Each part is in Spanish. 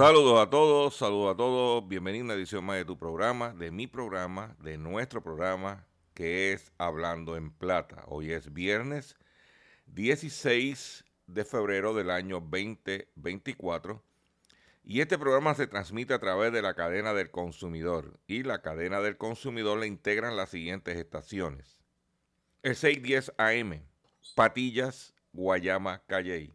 Saludos a todos, saludos a todos. Bienvenido a una edición más de tu programa, de mi programa, de nuestro programa, que es Hablando en Plata. Hoy es viernes 16 de febrero del año 2024. Y este programa se transmite a través de la cadena del consumidor. Y la cadena del consumidor le integran las siguientes estaciones. El 610 AM, Patillas, Guayama, Calley.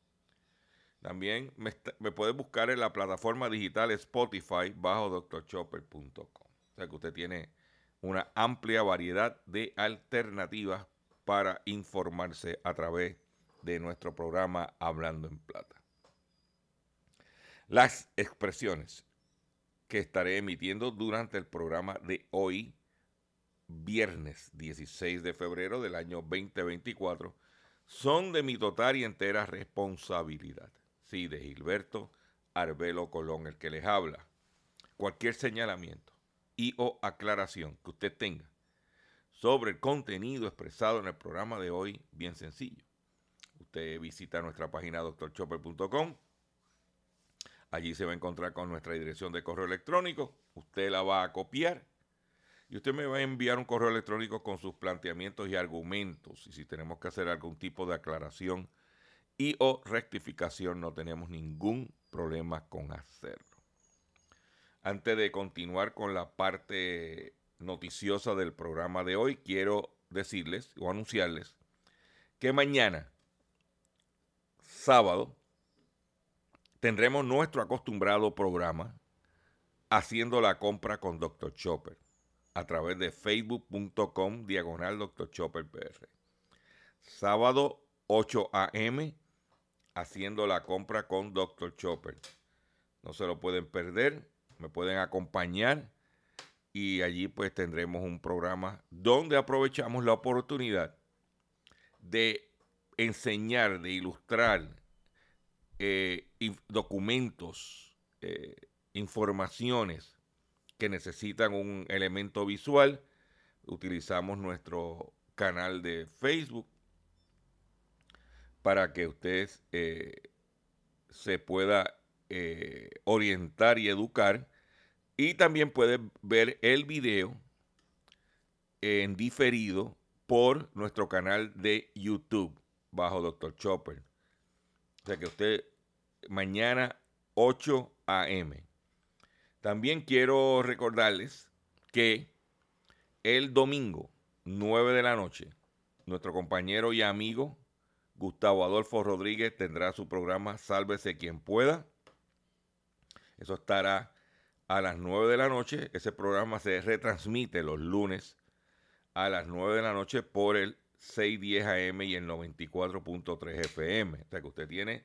También me, puede buscar en la plataforma digital Spotify bajo drchopper.com. O sea que usted tiene una amplia variedad de alternativas para informarse a través de nuestro programa Hablando en Plata. Las expresiones que estaré emitiendo durante el programa de hoy, viernes 16 de febrero del año 2024, son de mi total y entera responsabilidad. Sí, de Gilberto Arbelo Colón, el que les habla. Cualquier señalamiento y o aclaración que usted tenga sobre el contenido expresado en el programa de hoy, bien sencillo. Usted visita nuestra página doctorchopper.com. Allí se va a encontrar con nuestra dirección de correo electrónico. Usted la va a copiar y usted me va a enviar un correo electrónico con sus planteamientos y argumentos. Y si tenemos que hacer algún tipo de aclaración y o rectificación, no tenemos ningún problema con hacerlo. Antes de continuar con la parte noticiosa del programa de hoy, quiero decirles o anunciarles que mañana, sábado, tendremos nuestro acostumbrado programa haciendo la compra con Dr. Chopper a través de facebook.com diagonal Dr. Chopper PR. Sábado 8 a.m. haciendo la compra con Dr. Chopper. No se lo pueden perder, me pueden acompañar y allí pues tendremos un programa donde aprovechamos la oportunidad de enseñar, de ilustrar eh, documentos, eh, informaciones que necesitan un elemento visual. Utilizamos nuestro canal de Facebook para que usted eh, se pueda eh, orientar y educar. Y también puede ver el video en diferido por nuestro canal de YouTube bajo Dr. Chopper. O sea que usted mañana 8 a.m. También quiero recordarles que el domingo 9 de la noche, nuestro compañero y amigo Gustavo Adolfo Rodríguez tendrá su programa Sálvese quien pueda. Eso estará a las 9 de la noche. Ese programa se retransmite los lunes a las 9 de la noche por el 610 AM y el 94.3 FM. O sea que usted tiene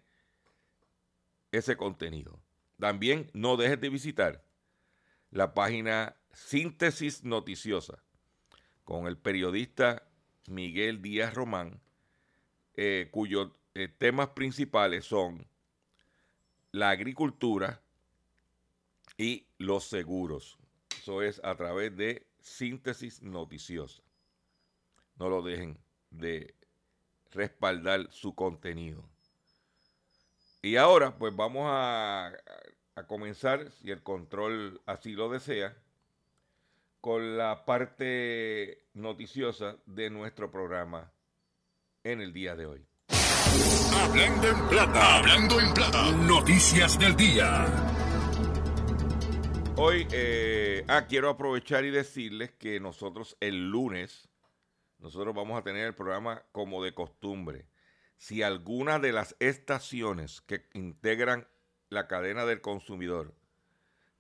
ese contenido. También no dejes de visitar la página Síntesis Noticiosa con el periodista Miguel Díaz Román, eh, cuyos eh, temas principales son la agricultura y los seguros. Eso es a través de Síntesis Noticiosa. No lo dejen de respaldar su contenido. Y ahora, pues vamos a, a comenzar, si el control así lo desea, con la parte noticiosa de nuestro programa en el día de hoy. Hablando en plata, hablando en plata, noticias del día. Hoy, eh, ah, quiero aprovechar y decirles que nosotros el lunes, nosotros vamos a tener el programa como de costumbre. Si alguna de las estaciones que integran la cadena del consumidor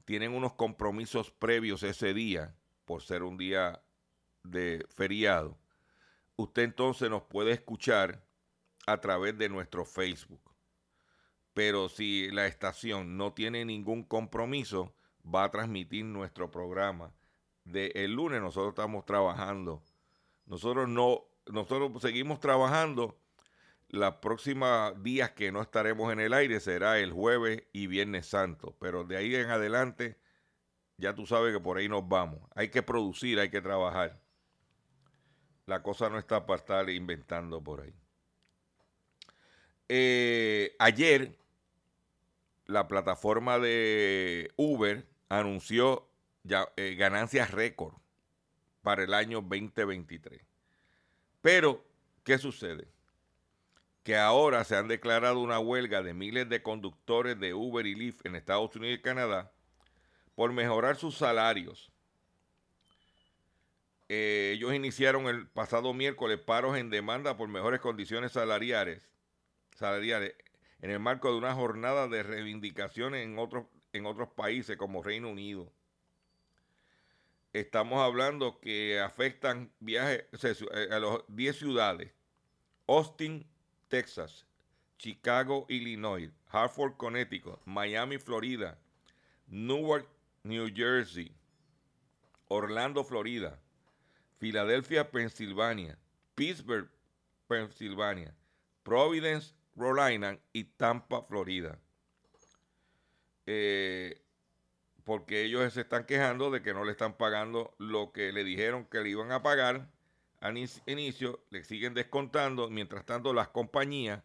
tienen unos compromisos previos ese día, por ser un día de feriado, usted entonces nos puede escuchar a través de nuestro Facebook. Pero si la estación no tiene ningún compromiso, va a transmitir nuestro programa. De el lunes nosotros estamos trabajando. Nosotros no, nosotros seguimos trabajando. Los próximos días que no estaremos en el aire será el jueves y viernes santo. Pero de ahí en adelante, ya tú sabes que por ahí nos vamos. Hay que producir, hay que trabajar. La cosa no está para estar inventando por ahí. Eh, ayer, la plataforma de Uber anunció ya, eh, ganancias récord para el año 2023. Pero, ¿qué sucede? Que ahora se han declarado una huelga de miles de conductores de Uber y Lyft en Estados Unidos y Canadá por mejorar sus salarios. Eh, ellos iniciaron el pasado miércoles paros en demanda por mejores condiciones salariales, salariales en el marco de una jornada de reivindicaciones en otros, en otros países como Reino Unido. Estamos hablando que afectan viajes eh, a las 10 ciudades. Austin, Texas, Chicago, Illinois, Hartford, Connecticut, Miami, Florida, Newark, New Jersey, Orlando, Florida, Filadelfia, Pensilvania, Pittsburgh, Pensilvania, Providence, Rhode Island y Tampa, Florida. Eh, porque ellos se están quejando de que no le están pagando lo que le dijeron que le iban a pagar al inicio, le siguen descontando, mientras tanto las compañías,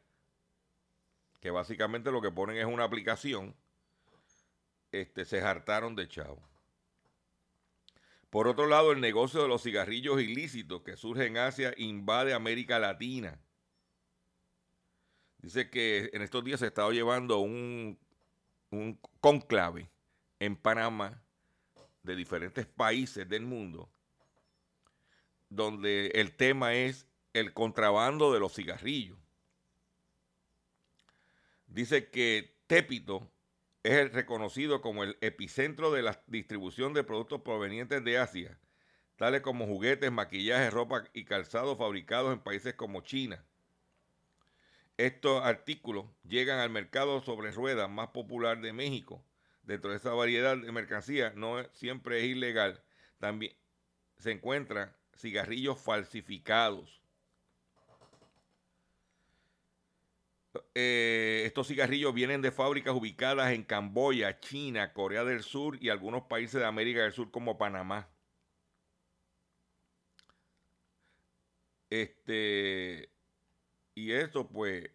que básicamente lo que ponen es una aplicación, este, se hartaron de chavo. Por otro lado, el negocio de los cigarrillos ilícitos que surge en Asia invade América Latina. Dice que en estos días se ha estado llevando un, un conclave en Panamá de diferentes países del mundo, donde el tema es el contrabando de los cigarrillos. Dice que Tépito es el reconocido como el epicentro de la distribución de productos provenientes de Asia, tales como juguetes, maquillaje, ropa y calzado fabricados en países como China. Estos artículos llegan al mercado sobre ruedas más popular de México. Dentro de esa variedad de mercancías no siempre es ilegal. También se encuentran cigarrillos falsificados Eh, estos cigarrillos vienen de fábricas ubicadas en Camboya, China, Corea del Sur y algunos países de América del Sur como Panamá. Este, y esto pues,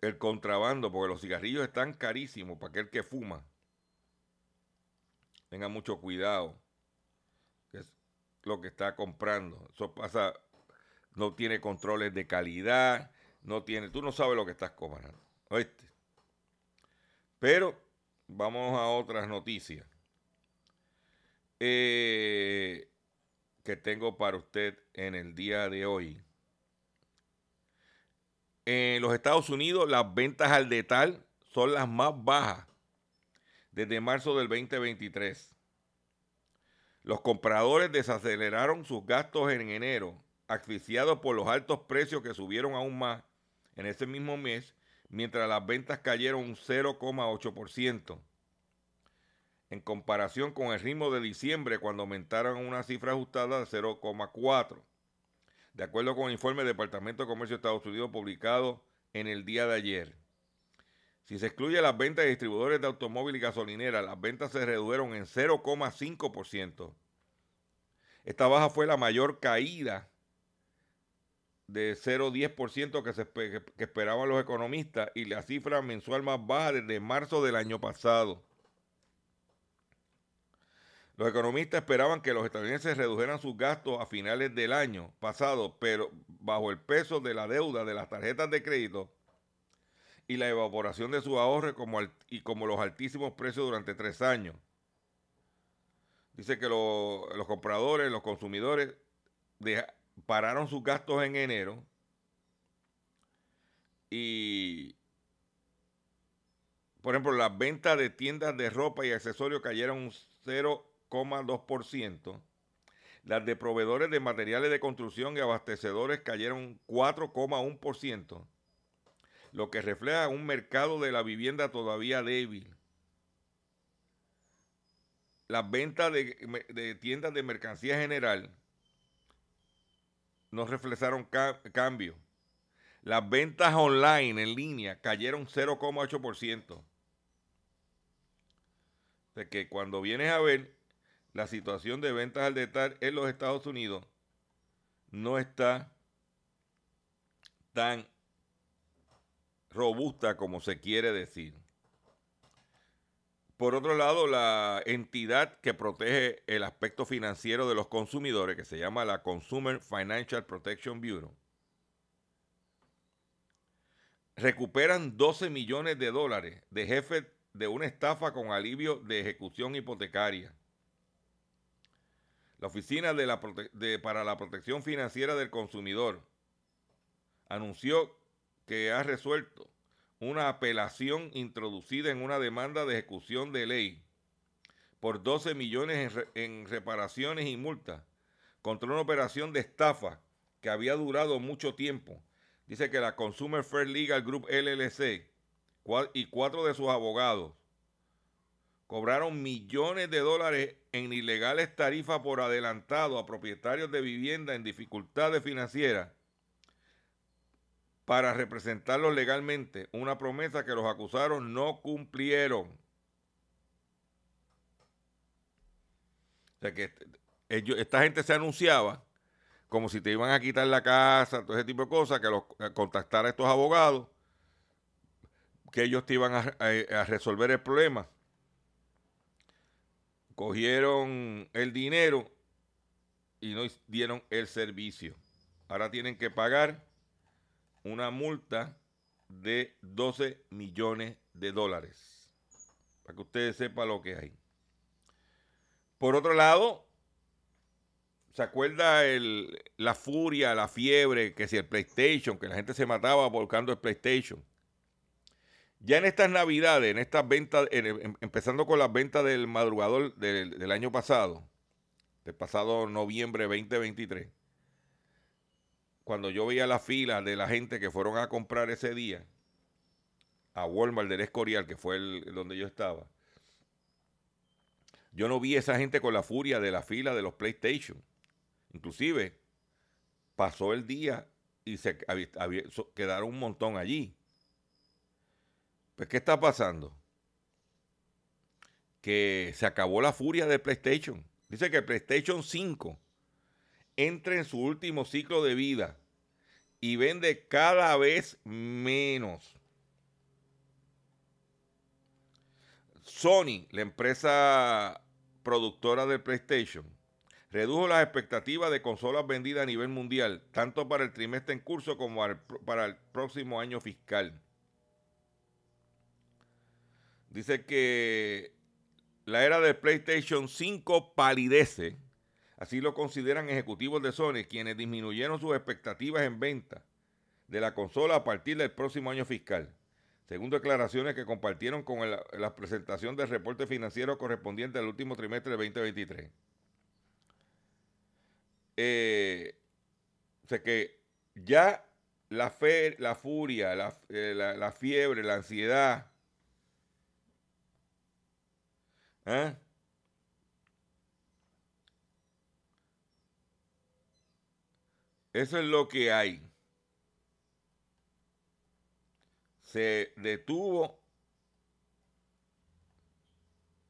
el contrabando, porque los cigarrillos están carísimos para aquel que fuma. Tenga mucho cuidado. lo que está comprando. Eso pasa, no tiene controles de calidad, no tiene, tú no sabes lo que estás comprando. ¿Oíste? Pero vamos a otras noticias eh, que tengo para usted en el día de hoy. En los Estados Unidos las ventas al detal son las más bajas desde marzo del 2023. Los compradores desaceleraron sus gastos en enero, asfixiados por los altos precios que subieron aún más en ese mismo mes, mientras las ventas cayeron un 0,8%, en comparación con el ritmo de diciembre cuando aumentaron una cifra ajustada de 0,4%. De acuerdo con el informe del Departamento de Comercio de Estados Unidos publicado en el día de ayer. Si se excluye las ventas de distribuidores de automóvil y gasolinera, las ventas se redujeron en 0,5%. Esta baja fue la mayor caída de 0,10% que, que esperaban los economistas y la cifra mensual más baja desde marzo del año pasado. Los economistas esperaban que los estadounidenses redujeran sus gastos a finales del año pasado, pero bajo el peso de la deuda de las tarjetas de crédito, y la evaporación de su ahorro como y como los altísimos precios durante tres años. Dice que los compradores, los consumidores pararon sus gastos en enero y, por ejemplo, las ventas de tiendas de ropa y accesorios cayeron un 0,2%. Las de proveedores de materiales de construcción y abastecedores cayeron 4,1% lo que refleja un mercado de la vivienda todavía débil. Las ventas de, tiendas de mercancía general no reflejaron cambio. Las ventas online en línea cayeron 0,8%. De que cuando vienes a ver la situación de ventas al detalle en los Estados Unidos no está tan robusta como se quiere decir. Por otro lado, la entidad que protege el aspecto financiero de los consumidores, que se llama la Consumer Financial Protection Bureau, recuperan 12 millones de dólares de jefe de una estafa con alivio de ejecución hipotecaria. La Oficina de la para la Protección Financiera del Consumidor anunció que ha resuelto una apelación introducida en una demanda de ejecución de ley por 12 millones en, reparaciones y multas contra una operación de estafa que había durado mucho tiempo. Dice que la Consumer Fair Legal Group LLC y cuatro de sus abogados cobraron millones de dólares en ilegales tarifas por adelantado a propietarios de vivienda en dificultades financieras para representarlos legalmente, una promesa que los acusaron no cumplieron. O sea que ellos, esta gente se anunciaba como si te iban a quitar la casa, todo ese tipo de cosas, que los contactara a estos abogados, que ellos te iban a resolver el problema. Cogieron el dinero y no dieron el servicio. Ahora tienen que pagar una multa de 12 millones de dólares. Para que ustedes sepan lo que hay. Por otro lado, ¿se acuerda la furia, la fiebre, que si el PlayStation, que la gente se mataba volcando el PlayStation? Ya en estas navidades, en estas ventas, em, empezando con las ventas del madrugador del, del año pasado, del pasado noviembre 2023, cuando yo veía la fila de la gente que fueron a comprar ese día a Walmart del Escorial, que fue el, donde yo estaba, yo no vi esa gente con la furia de la fila de los PlayStation. Inclusive pasó el día y se quedaron un montón allí. Pues, ¿qué está pasando? Que se acabó la furia de PlayStation. Dice que PlayStation 5 entra en su último ciclo de vida y vende cada vez menos. Sony, la empresa productora de PlayStation, redujo las expectativas de consolas vendidas a nivel mundial, tanto para el trimestre en curso como para el próximo año fiscal. Dice que la era del PlayStation 5 palidece, así lo consideran ejecutivos de Sony, quienes disminuyeron sus expectativas en venta de la consola a partir del próximo año fiscal según declaraciones que compartieron con la presentación del reporte financiero correspondiente al último trimestre de 2023. Eh, o sea que ya la fe, la furia, la, eh, la, fiebre, la ansiedad, ¿eh? Eso es lo que hay. se detuvo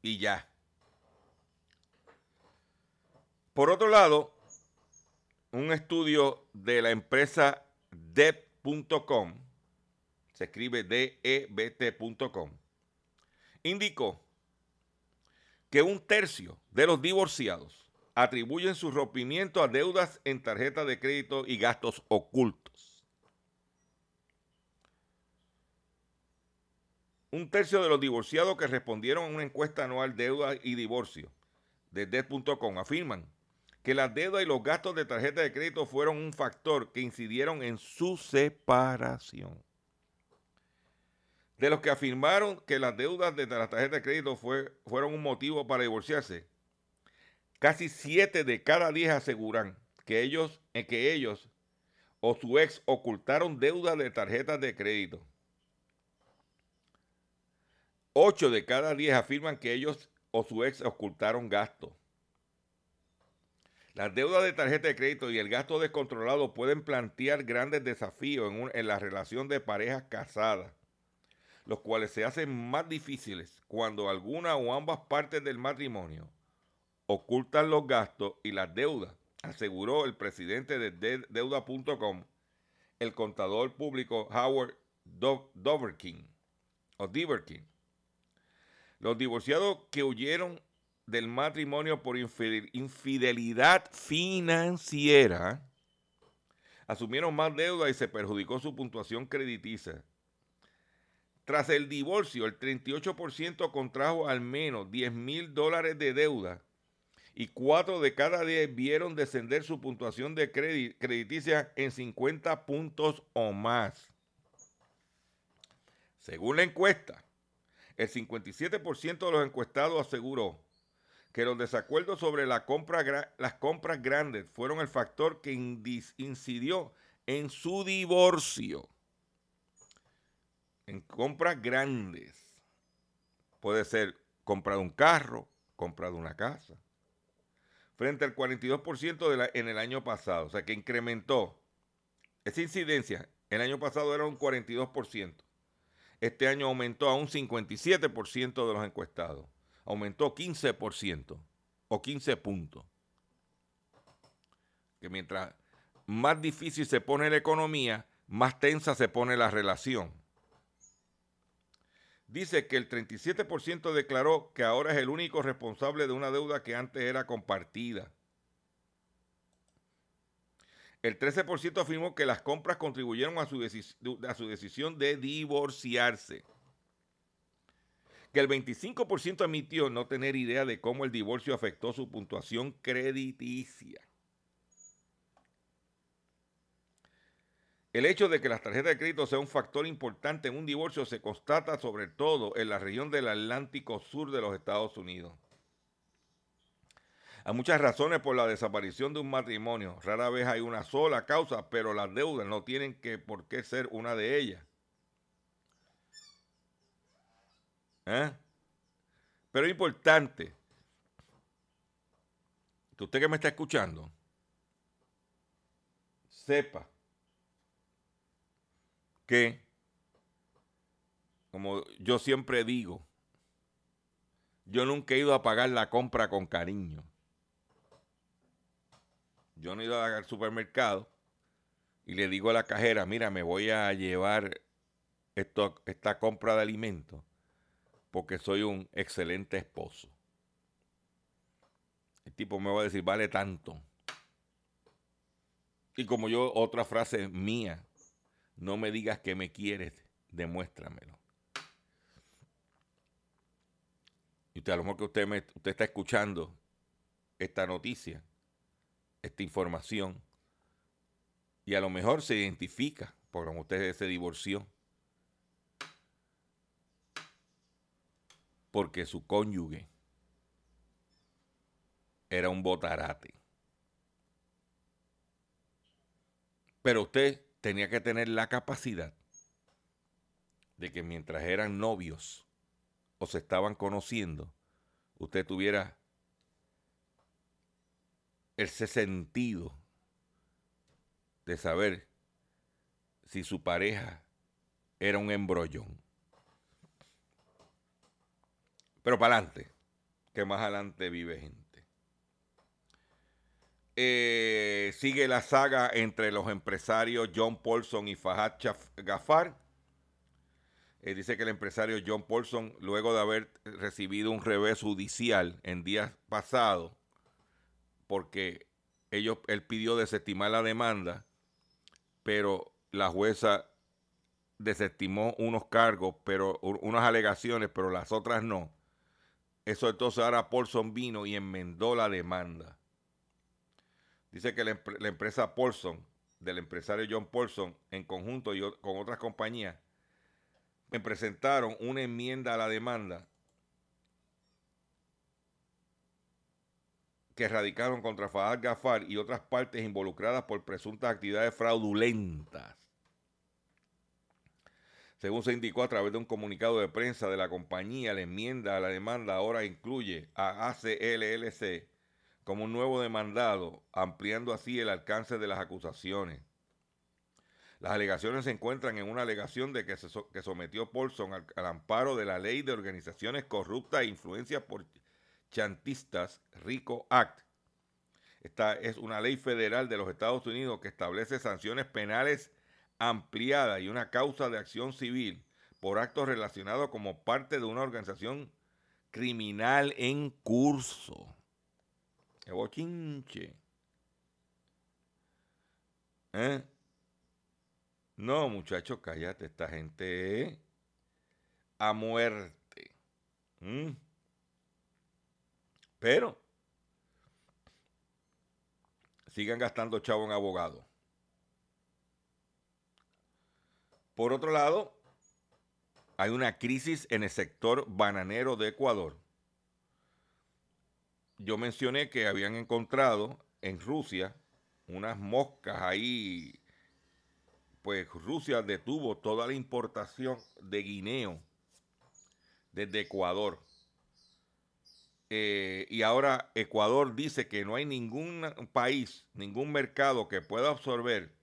y ya. Por otro lado, un estudio de la empresa debt.com, se escribe debt.com, indicó que un tercio de los divorciados atribuyen su rompimiento a deudas en tarjeta de crédito y gastos ocultos. Un tercio de los divorciados que respondieron a una encuesta anual Deuda y Divorcio de Debt.com afirman que las deudas y los gastos de tarjeta de crédito fueron un factor que incidieron en su separación. De los que afirmaron que las deudas de la tarjeta de crédito fueron un motivo para divorciarse, casi 7 de cada 10 aseguran que ellos, que ellos o su ex ocultaron deudas de tarjetas de crédito. 8 de cada 10 afirman que ellos o su ex ocultaron gastos. Las deudas de tarjeta de crédito y el gasto descontrolado pueden plantear grandes desafíos en, en, la relación de parejas casadas, los cuales se hacen más difíciles cuando alguna o ambas partes del matrimonio ocultan los gastos y las deudas, aseguró el presidente de deuda.com, el contador público Howard Doverkin, o. Los divorciados que huyeron del matrimonio por infidelidad financiera asumieron más deuda y se perjudicó su puntuación crediticia. Tras el divorcio, el 38% contrajo al menos 10 mil dólares de deuda y 4 de cada 10 vieron descender su puntuación de crediticia en 50 puntos o más. Según la encuesta, el 57% de los encuestados aseguró que los desacuerdos sobre las compras grandes fueron el factor que incidió en su divorcio. En compras grandes. Puede ser compra de un carro, compra de una casa. Frente al 42% de la, en el año pasado. O sea que incrementó. Esa incidencia, el año pasado era un 42% este año aumentó a un 57% de los encuestados. Aumentó 15% o 15 puntos. Que mientras más difícil se pone la economía, más tensa se pone la relación. Dice que el 37% declaró que ahora es el único responsable de una deuda que antes era compartida. El 13% afirmó que las compras contribuyeron a su, decisión de divorciarse. Que el 25% admitió no tener idea de cómo el divorcio afectó su puntuación crediticia. El hecho de que las tarjetas de crédito sea un factor importante en un divorcio se constata sobre todo en la región del Atlántico Sur de los Estados Unidos. Hay muchas razones por la desaparición de un matrimonio. Rara vez hay una sola causa, pero las deudas no tienen que, por qué ser una de ellas. ¿Eh? Pero es importante que usted que me está escuchando sepa que, como yo siempre digo, yo nunca he ido a pagar la compra con cariño. Yo no he ido al supermercado y le digo a la cajera, mira, me voy a llevar esto, esta compra de alimentos porque soy un excelente esposo. El tipo me va a decir, vale tanto. Y como yo, otra frase mía, no me digas que me quieres, demuéstramelo. Y usted, a lo mejor que usted, me, usted está escuchando esta noticia, esta información, y a lo mejor se identifica, porque como usted se divorció, porque su cónyuge era un botarate. Pero usted tenía que tener la capacidad de que mientras eran novios o se estaban conociendo, usted tuviera ese sentido de saber si su pareja era un embrollón. Pero para adelante, que más adelante vive gente. Eh, sigue la saga entre los empresarios John Paulson y Fahad Gafar. Eh, dice que el empresario John Paulson, luego de haber recibido un revés judicial en días pasados, porque ellos, él pidió desestimar la demanda, pero la jueza desestimó unos cargos, pero unas alegaciones, pero las otras no. Eso entonces ahora Paulson vino y enmendó la demanda. Dice que la, empresa Paulson, del empresario John Paulson, en conjunto y con otras compañías, me presentaron una enmienda a la demanda que radicaron contra Fahad Gafar y otras partes involucradas por presuntas actividades fraudulentas. Según se indicó a través de un comunicado de prensa de la compañía, la enmienda a la demanda ahora incluye a ACLLC como un nuevo demandado, ampliando así el alcance de las acusaciones. Las alegaciones se encuentran en una alegación de que, sometió Paulson al, amparo de la Ley de Organizaciones Corruptas e Influencias por Chantistas, RICO Act. Esta es una ley federal de los Estados Unidos que establece sanciones penales ampliadas y una causa de acción civil por actos relacionados como parte de una organización criminal en curso. ¡Qué bochinche! ¿Eh? No, muchachos, cállate, esta gente a muerte. ¿Mm? Pero sigan gastando chavo en abogados. Por otro lado, hay una crisis en el sector bananero de Ecuador yo mencioné que habían encontrado en Rusia unas moscas ahí, pues Rusia detuvo toda la importación de guineo desde Ecuador. Eh, y ahora Ecuador dice que no hay ningún país, ningún mercado que pueda absorber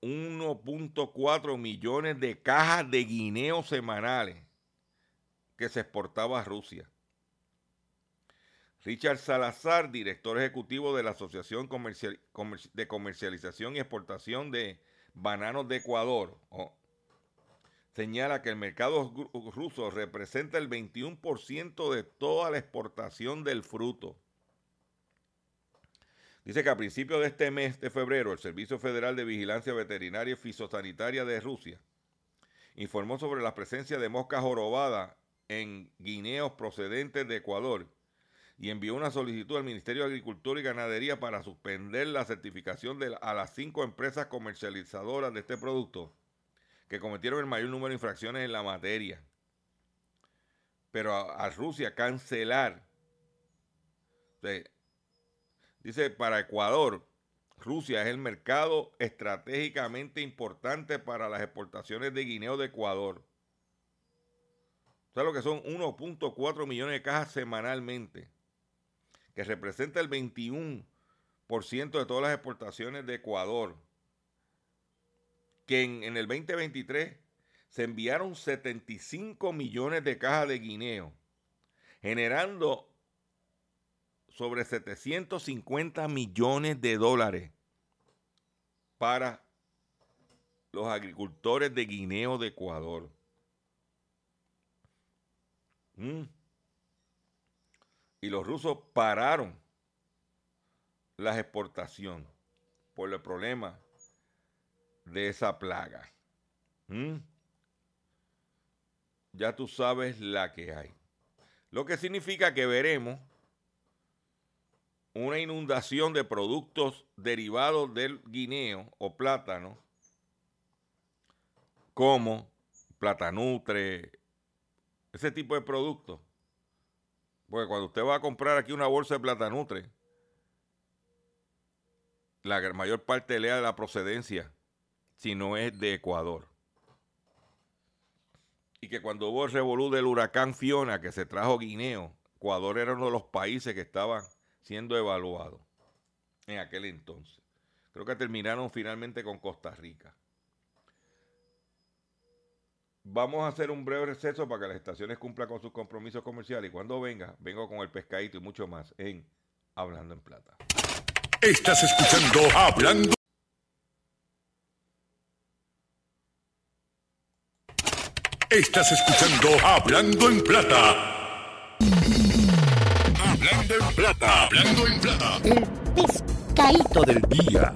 1.4 millones de cajas de guineo semanales que se exportaba a Rusia. Richard Salazar, director ejecutivo de la Asociación de Comercialización y Exportación de Bananos de Ecuador, señala que el mercado ruso representa el 21% de toda la exportación del fruto. Dice que a principios de este mes de febrero, el Servicio Federal de Vigilancia Veterinaria y Fisosanitaria de Rusia informó sobre la presencia de moscas jorobadas en guineos procedentes de Ecuador y envió una solicitud al Ministerio de Agricultura y Ganadería para suspender la certificación de a las cinco empresas comercializadoras de este producto que cometieron el mayor número de infracciones en la materia. Pero a, Rusia cancelar. dice, para Ecuador, Rusia es el mercado estratégicamente importante para las exportaciones de guineo de Ecuador. O lo que son 1.4 millones de cajas semanalmente que representa el 21% de todas las exportaciones de Ecuador, que en, el 2023 se enviaron 75 millones de cajas de guineo, generando sobre 750 millones de dólares para los agricultores de guineo de Ecuador. Mm. Y los rusos pararon las exportaciones por el problema de esa plaga. ¿Mm? Ya tú sabes la que hay. Lo que significa que veremos una inundación de productos derivados del guineo o plátano, como platanutre, ese tipo de productos. Porque cuando usted va a comprar aquí una bolsa de platanutre, la mayor parte lea la procedencia, si no es de Ecuador. Y que cuando hubo el revolú del huracán Fiona que se trajo Guineo, Ecuador era uno de los países que estaban siendo evaluados en aquel entonces. Creo que terminaron finalmente con Costa Rica. Vamos a hacer un breve receso para que las estaciones cumplan con sus compromisos comerciales. Y cuando venga, vengo con el pescadito y mucho más en Hablando en Plata. Estás escuchando Hablando. Estás escuchando Hablando en Plata. Hablando en Plata. Hablando en Plata. El pescadito del día.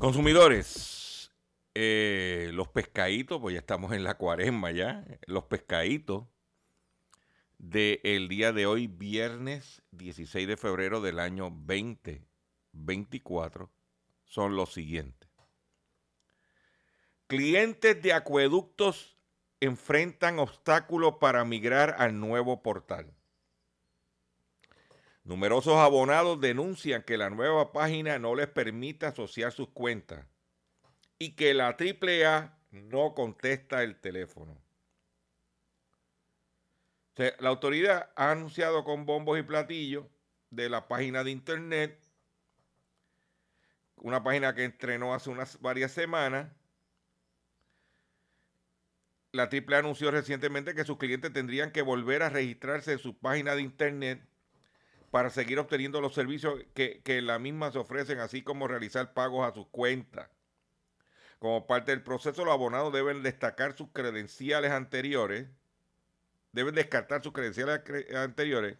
Consumidores, eh, los pescaditos, pues ya estamos en la cuaresma ya, los pescaditos del día de hoy, viernes 16 de febrero del año 2024, son los siguientes. Clientes de acueductos enfrentan obstáculos para migrar al nuevo portal. Numerosos abonados denuncian que la nueva página no les permite asociar sus cuentas y que la AAA no contesta el teléfono. La autoridad ha anunciado con bombos y platillos de la página de internet, una página que entrenó hace unas varias semanas. La AAA anunció recientemente que sus clientes tendrían que volver a registrarse en su página de internet para seguir obteniendo los servicios que, que la misma se ofrecen, así como realizar pagos a sus cuentas. Como parte del proceso, los abonados deben destacar sus credenciales anteriores, deben descartar sus credenciales anteriores,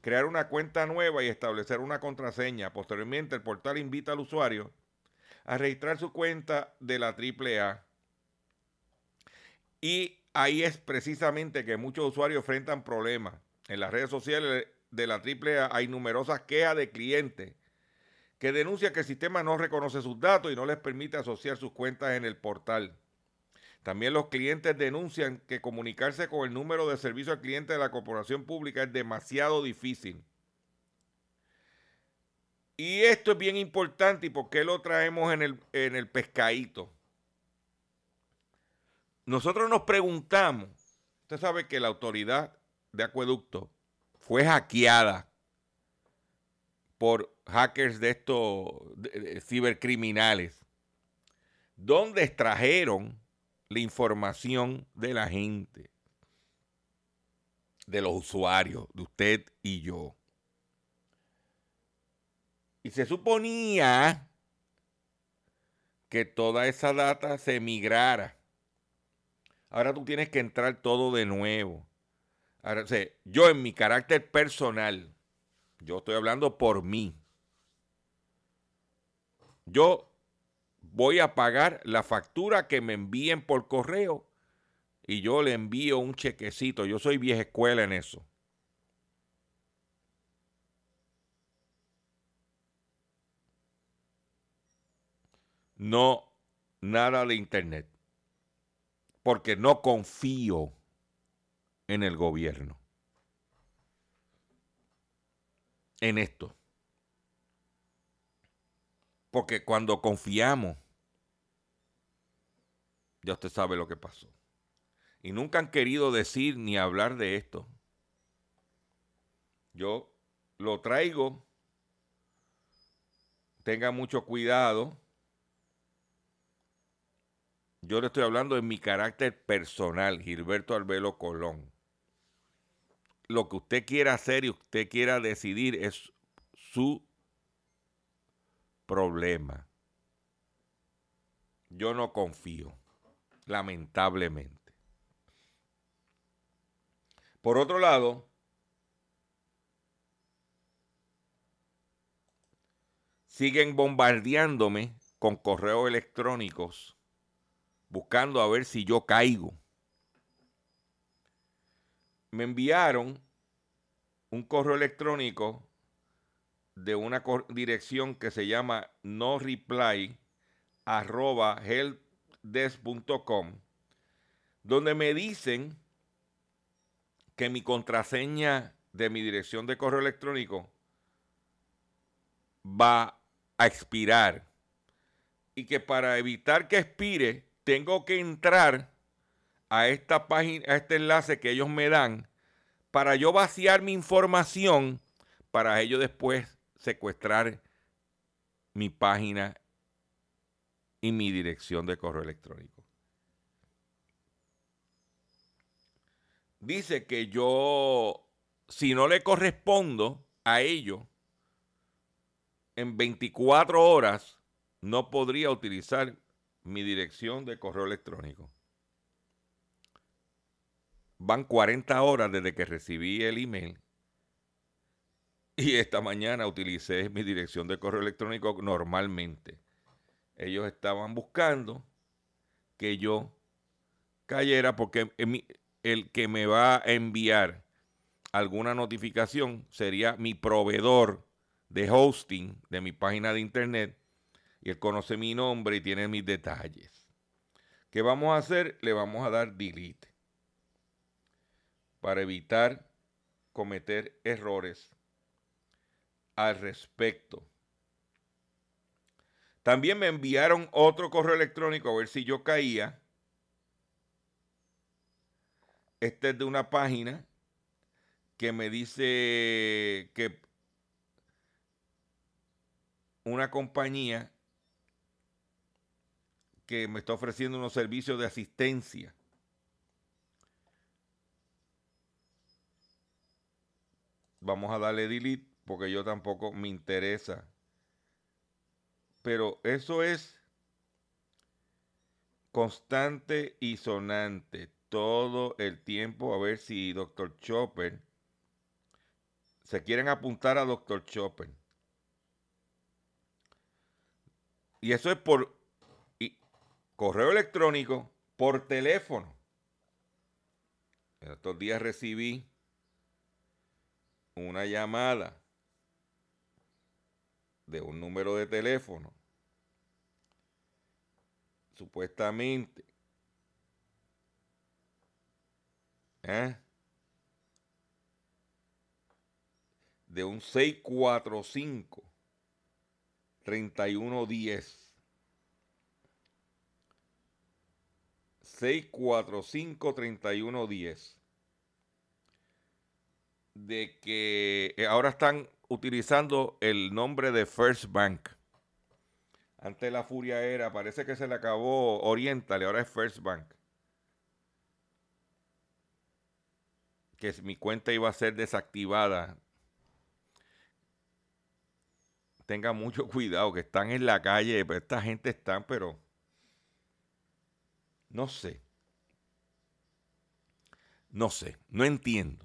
crear una cuenta nueva y establecer una contraseña. Posteriormente, el portal invita al usuario a registrar su cuenta de la AAA. Y ahí es precisamente que muchos usuarios enfrentan problemas. En las redes sociales de la AAA hay numerosas quejas de clientes que denuncian que el sistema no reconoce sus datos y no les permite asociar sus cuentas en el portal. También los clientes denuncian que comunicarse con el número de servicio al cliente de la corporación pública es demasiado difícil. Y esto es bien importante y por qué lo traemos en el, en el pescadito. Nosotros nos preguntamos, usted sabe que la autoridad de acueducto fue hackeada por hackers de estos cibercriminales, donde extrajeron la información de la gente, de los usuarios, de usted y yo. Y se suponía que toda esa data se migrara. Ahora tú tienes que entrar todo de nuevo. Yo en mi carácter personal, yo estoy hablando por mí. Yo voy a pagar la factura que me envíen por correo y yo le envío un chequecito. Yo soy vieja escuela en eso. No, nada de internet. Porque no confío en el gobierno. En esto. Porque cuando confiamos, ya usted sabe lo que pasó. Y nunca han querido decir ni hablar de esto. Yo lo traigo. Tenga mucho cuidado. Yo le estoy hablando en mi carácter personal, Gilberto Albelo Colón. Lo que usted quiera hacer y usted quiera decidir es su problema. Yo no confío. lamentablemente. Por otro lado, siguen bombardeándome con correos electrónicos buscando a ver si yo caigo. Me enviaron un correo electrónico de una dirección que se llama no reply arroba helpdesk.com donde me dicen que mi contraseña de mi dirección de correo electrónico va a expirar y que para evitar que expire tengo que entrar a esta página, a este enlace que ellos me dan para yo vaciar mi información para ellos después secuestrar mi página y mi dirección de correo electrónico. Dice que yo, si no le correspondo a ellos, en 24 horas no podría utilizar mi dirección de correo electrónico. Van 40 horas desde que recibí el email y esta mañana utilicé mi dirección de correo electrónico normalmente. Ellos estaban buscando que yo cayera porque el que me va a enviar alguna notificación sería mi proveedor de hosting de mi página de internet y él conoce mi nombre y tiene mis detalles. ¿Qué vamos a hacer? Le vamos a dar delete para evitar cometer errores al respecto. También me enviaron otro correo electrónico a ver si yo caía. Este es de una página que me dice que una compañía que me está ofreciendo unos servicios de asistencia. Vamos a darle delete porque yo tampoco me interesa. Pero eso es constante y sonante todo el tiempo a ver si Dr. Chopper se quieren apuntar a Dr. Chopper. Y eso es por correo electrónico, por teléfono. En estos días recibí una llamada de un número de teléfono, supuestamente, ¿eh? de un 645 3110 645-3110 de que eh, ahora están utilizando el nombre de First Bank. Antes la furia era, parece que se le acabó Oriental ahora es First Bank. Que mi cuenta iba a ser desactivada. Tenga mucho cuidado, que están en la calle, pero esta gente están, pero no sé. No sé, no entiendo.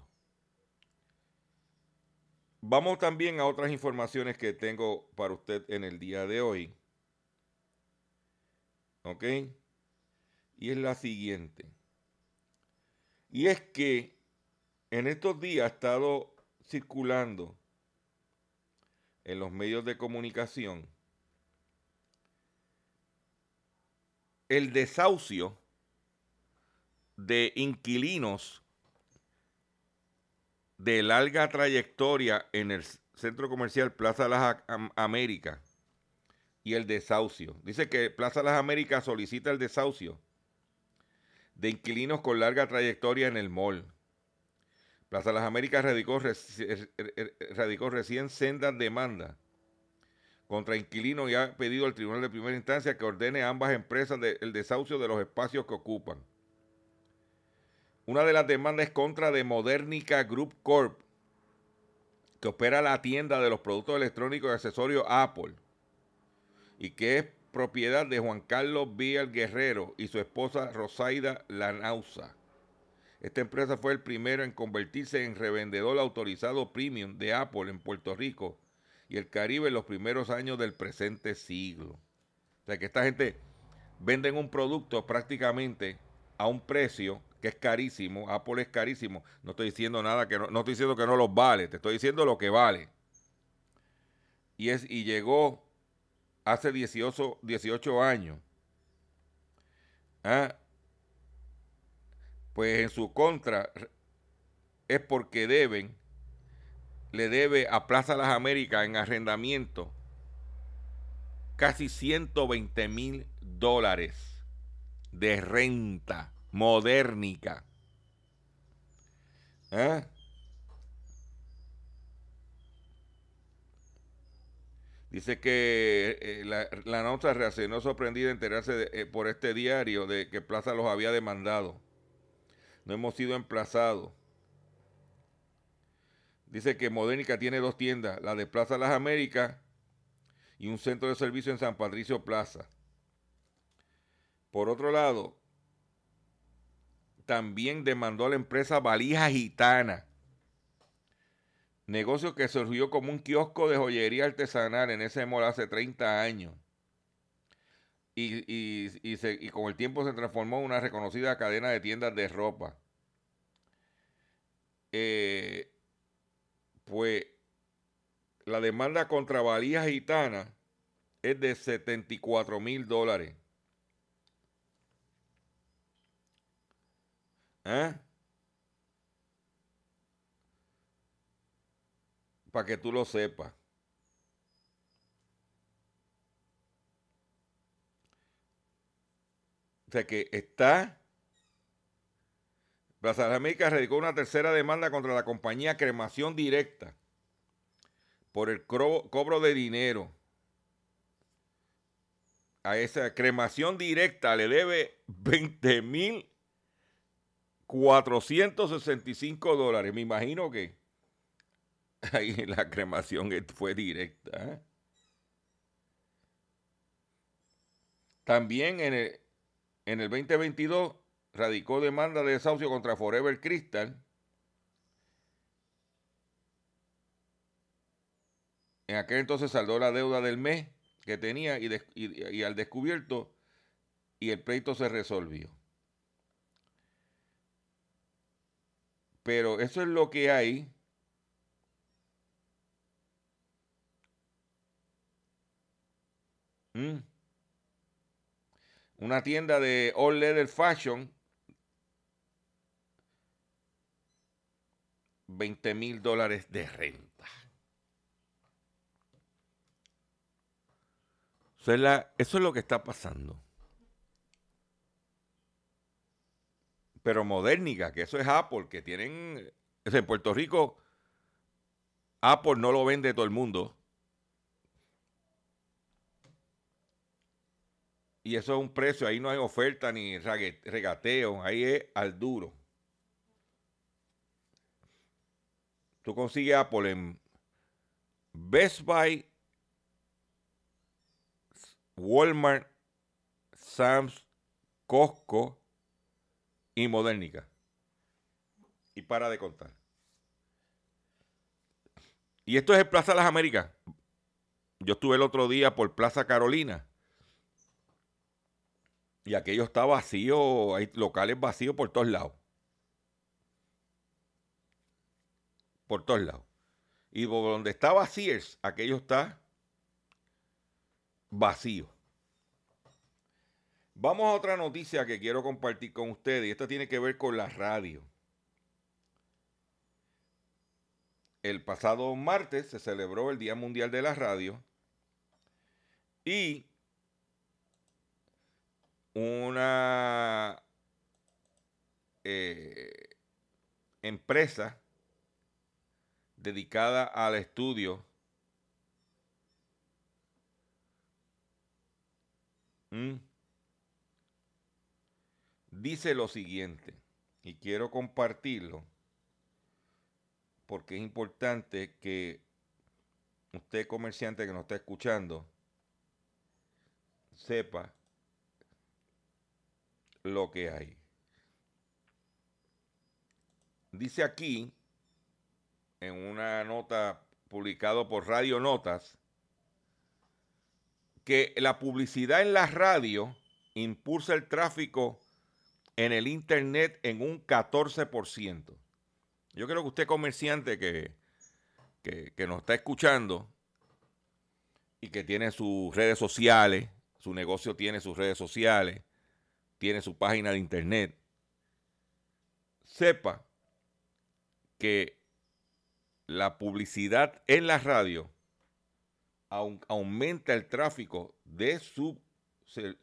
Vamos también a otras informaciones que tengo para usted en el día de hoy. ¿Ok? Y es la siguiente. Y es que en estos días ha estado circulando en los medios de comunicación el desahucio de inquilinos de larga trayectoria en el centro comercial Plaza Las Américas y el desahucio. Dice que Plaza Las Américas solicita el desahucio de inquilinos con larga trayectoria en el mall. Plaza Las Américas radicó, radicó recién sendas demandas contra inquilino y ha pedido al Tribunal de Primera Instancia que ordene a ambas empresas el desahucio de los espacios que ocupan. Una de las demandas es contra de Modernica Group Corp, que opera la tienda de los productos electrónicos y accesorios Apple, y que es propiedad de Juan Carlos Vial Guerrero y su esposa Rosaida Lanauza. Esta empresa fue el primero en convertirse en revendedor autorizado premium de Apple en Puerto Rico y el Caribe en los primeros años del presente siglo. O sea que esta gente venden un producto prácticamente a un precio que es carísimo, Apple es carísimo. No estoy diciendo nada que no, no estoy diciendo que no los vale, te estoy diciendo lo que vale. Y es y llegó hace 18, 18 años. ¿Ah? Pues en su contra es porque deben, le debe a Plaza Las Américas en arrendamiento casi 120 mil dólares de renta modernica. ¿Eh? Dice que eh, la, la, nota reaccionó sorprendida de enterarse eh, por este diario de que Plaza los había demandado. No hemos sido emplazados. Dice que Modernica tiene dos tiendas, la de Plaza Las Américas y un centro de servicio en San Patricio Plaza. Por otro lado, también demandó a la empresa Valija Gitana negocio que surgió como un kiosco de joyería artesanal en ese mall hace 30 años. Y, y, con el tiempo se transformó en una reconocida cadena de tiendas de ropa. Eh, pues la demanda contra Valija Gitana es de 74 mil dólares. ¿Eh? para que tú lo sepas. O sea que está. Plaza de radicó una tercera demanda contra la compañía Cremación Directa por el cobro de dinero. A esa cremación directa le debe 20 mil 465 dólares. Me imagino que Ahí la cremación fue directa. ¿eh? También en el, en el 2022 radicó demanda de desahucio contra Forever Crystal. En aquel entonces saldó la deuda del mes que tenía y, y al descubierto y el pleito se resolvió. Pero eso es lo que hay Mm. Una tienda de All Leather Fashion. 20 mil dólares de renta. Eso es, eso es lo que está pasando. Pero modernica, que eso es Apple, que tienen. En Puerto Rico, Apple no lo vende todo el mundo. Y eso es un precio, ahí no hay oferta ni regateo, ahí es al duro. Tú consigues Apple en Best Buy, Walmart, Sam's, Costco y Modernica. Y para de contar. Y esto es el Plaza de las Américas. Yo estuve el otro día por Plaza Carolina y aquello está vacío, hay locales vacíos por todos lados. Por todos lados. Y donde está vacío, aquello está vacío. Vamos a otra noticia que quiero compartir con ustedes. Y esta tiene que ver con la radio. El pasado martes se celebró el Día Mundial de la Radio. Y una eh, empresa dedicada al estudio dice lo siguiente, y quiero compartirlo, porque es importante que usted comerciante que nos está escuchando, sepa lo que hay. Dice aquí, en una nota publicada por Radio Notas, que la publicidad en la radio impulsa el tráfico en el Internet en un 14%. Yo creo que usted comerciante que, que, nos está escuchando y que tiene sus redes sociales, su negocio tiene sus redes sociales, tiene su página de internet, sepa que la publicidad en la radio aumenta el tráfico de su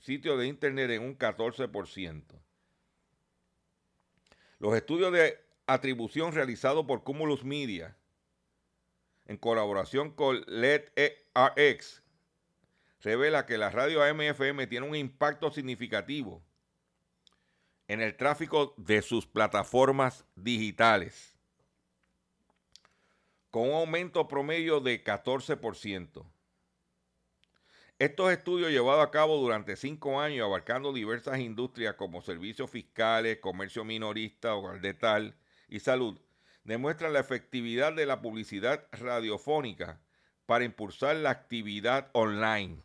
sitio de internet en un 14%. Los estudios de atribución realizados por Cumulus Media en colaboración con LEDRX revela que la radio AMFM tiene un impacto significativo en el tráfico de sus plataformas digitales con un aumento promedio de 14%. Estos estudios llevados a cabo durante cinco años, abarcando diversas industrias como servicios fiscales, comercio minorista, hogar de tal y salud, demuestran la efectividad de la publicidad radiofónica para impulsar la actividad online.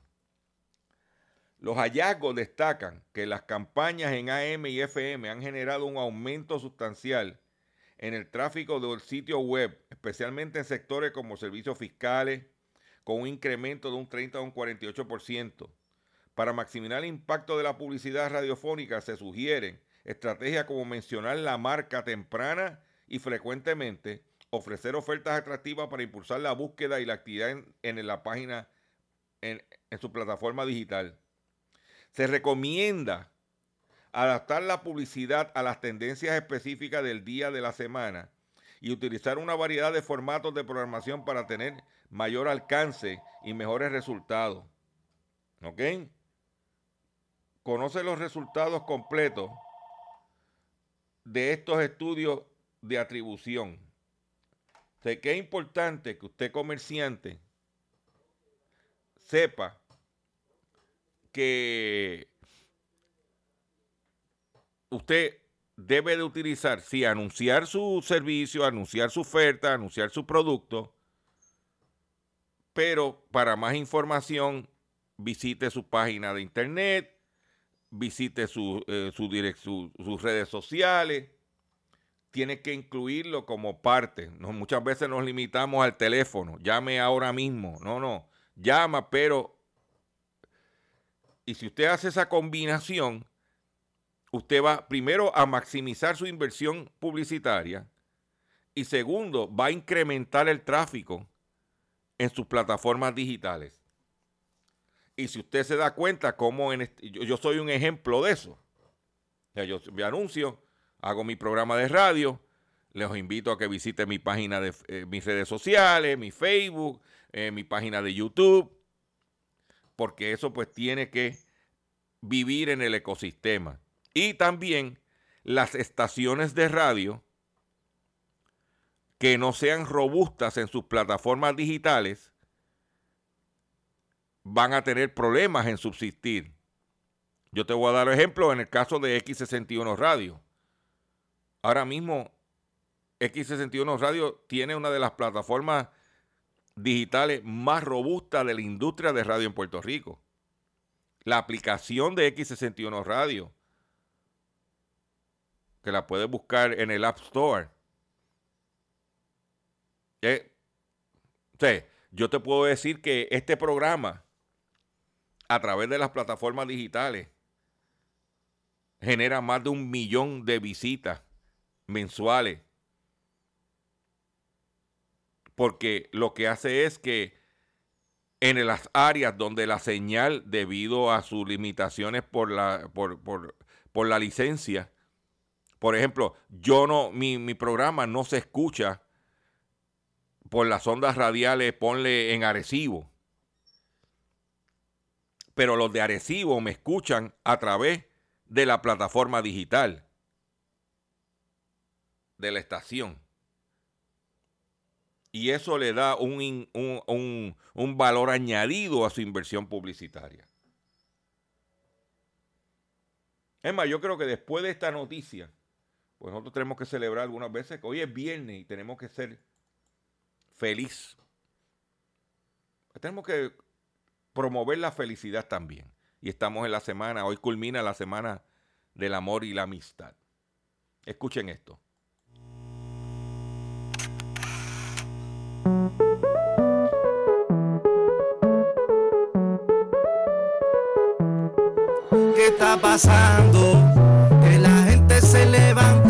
Los hallazgos destacan que las campañas en AM y FM han generado un aumento sustancial en el tráfico del sitio web, especialmente en sectores como servicios fiscales, con un incremento de un 30 a un 48%. Para maximizar el impacto de la publicidad radiofónica se sugieren estrategias como mencionar la marca temprana y frecuentemente, ofrecer ofertas atractivas para impulsar la búsqueda y la actividad en, la página, en su plataforma digital. Se recomienda adaptar la publicidad a las tendencias específicas del día de la semana y utilizar una variedad de formatos de programación para tener mayor alcance y mejores resultados. ¿Ok? Conoce los resultados completos de estos estudios de atribución. Sé que es importante que usted comerciante sepa que usted debe de utilizar, sí, anunciar su servicio, anunciar su oferta, anunciar su producto, pero para más información visite su página de internet, visite eh, sus redes sociales, tiene que incluirlo como parte. muchas veces nos limitamos al teléfono, llame ahora mismo, no, no, llama, pero... Y si usted hace esa combinación, usted va primero a maximizar su inversión publicitaria y segundo, va a incrementar el tráfico en sus plataformas digitales. Y si usted se da cuenta cómo en yo, soy un ejemplo de eso. yo me anuncio, hago mi programa de radio, les invito a que visiten mi página de eh, mis redes sociales, mi Facebook, eh, mi página de YouTube, porque eso pues tiene que vivir en el ecosistema. Y también las estaciones de radio que no sean robustas en sus plataformas digitales van a tener problemas en subsistir. Yo te voy a dar ejemplo en el caso de X61 Radio. Ahora mismo X61 Radio tiene una de las plataformas digitales más robustas de la industria de radio en Puerto Rico. La aplicación de X61 Radio que la puedes buscar en el App Store. Eh, yo te puedo decir que este programa, a través de las plataformas digitales, genera más de un millón de visitas mensuales. Porque lo que hace es que en las áreas donde la señal, debido a sus limitaciones por la, por, por la licencia, por ejemplo, yo no, mi, programa no se escucha por las ondas radiales, ponle en Arecibo. Pero los de Arecibo me escuchan a través de la plataforma digital de la estación. Y eso le da un, un, un, un valor añadido a su inversión publicitaria. Es más, yo creo que después de esta noticia, pues nosotros tenemos que celebrar algunas veces que hoy es viernes y tenemos que ser feliz. Tenemos que promover la felicidad también. Y estamos en la semana, hoy culmina la semana del amor y la amistad. Escuchen esto. ¿Qué está pasando? Que la gente se levanta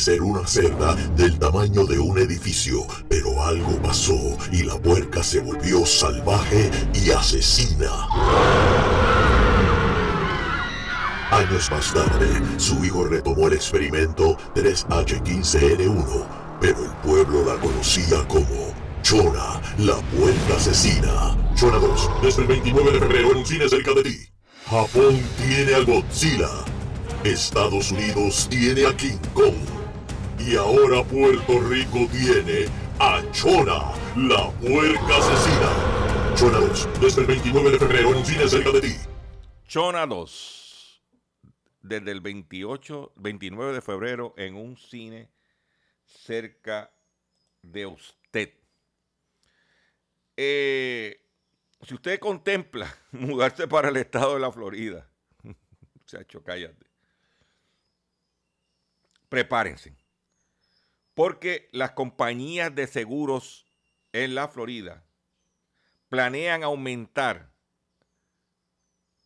ser una cerda del tamaño de un edificio, pero algo pasó y la puerca se volvió salvaje y asesina. Años más tarde, su hijo retomó el experimento 3H15N1, pero el pueblo la conocía como Chona, la puerca asesina. Chona 2, desde el 29 de febrero en un cine cerca de ti. Japón tiene a Godzilla. Estados Unidos tiene a King Kong. Y ahora Puerto Rico tiene a Chona, la puerca asesina. Chona 2, desde el 29 de febrero en un cine cerca de ti. Chona 2, desde el 28, 29 de febrero en un cine cerca de usted. Eh, si usted contempla mudarse para el estado de la Florida, se ha hecho cállate. Prepárense. Porque las compañías de seguros en la Florida planean aumentar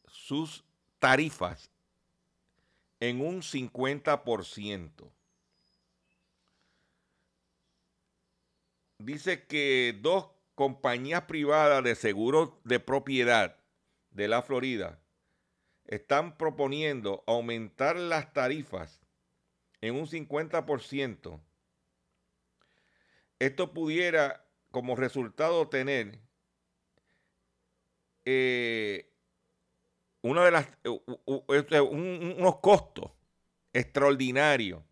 sus tarifas en un 50%. Dice que dos compañías privadas de seguros de propiedad de la Florida están proponiendo aumentar las tarifas en un 50%. Esto pudiera como resultado tener eh, una de las, este, unos costos extraordinarios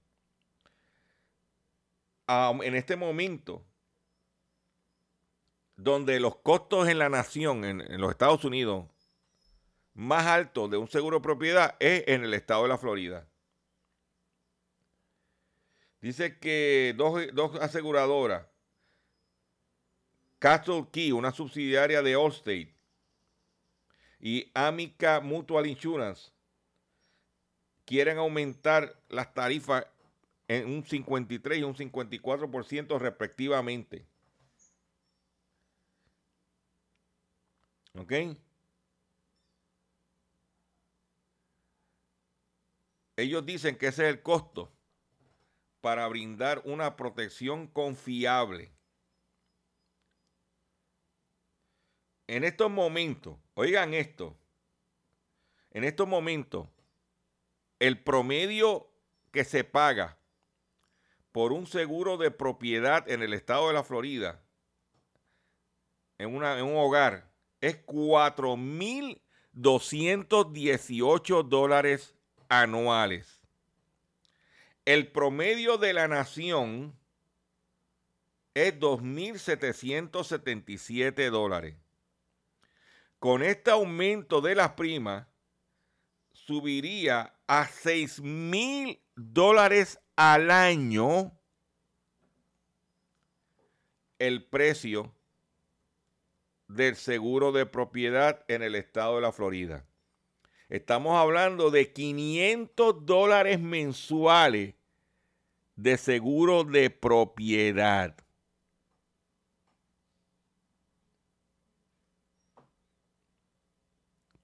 en este momento donde los costos en la nación, en, los Estados Unidos, más altos de un seguro de propiedad es en el estado de la Florida. Dice que dos, dos aseguradoras, Castle Key, una subsidiaria de Allstate, y Amica Mutual Insurance, quieren aumentar las tarifas en un 53 y un 54% respectivamente. ¿Ok? Ellos dicen que ese es el costo para brindar una protección confiable. En estos momentos, oigan esto, en estos momentos, el promedio que se paga por un seguro de propiedad en el estado de la Florida, en, una, en un hogar, es 4.218 dólares anuales. El promedio de la nación es 2.777 dólares. Con este aumento de las primas, subiría a 6.000 dólares al año el precio del seguro de propiedad en el estado de la Florida. Estamos hablando de 500 dólares mensuales de seguro de propiedad.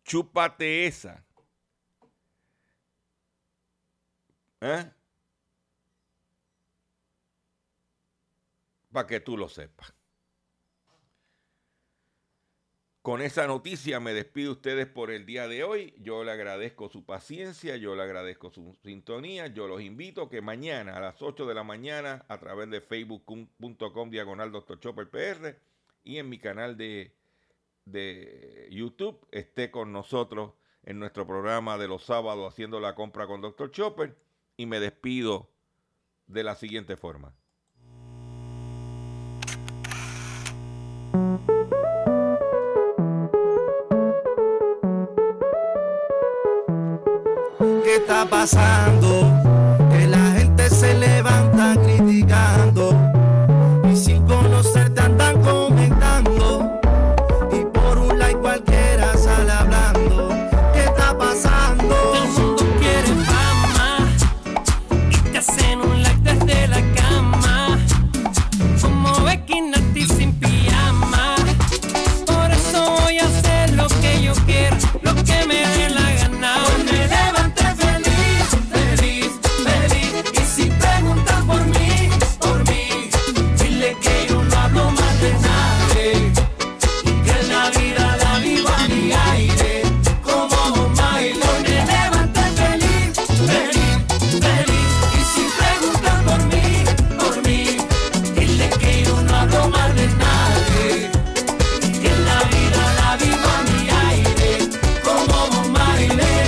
Chúpate esa. ¿Eh? Para que tú lo sepas. Con esa noticia me despido ustedes por el día de hoy. Yo le agradezco su paciencia, yo le agradezco su sintonía. Yo los invito que mañana a las 8 de la mañana a través de facebook.com diagonal Dr. Chopper PR y en mi canal de, de YouTube esté con nosotros en nuestro programa de los sábados haciendo la compra con Dr. Chopper y me despido de la siguiente forma. Pasando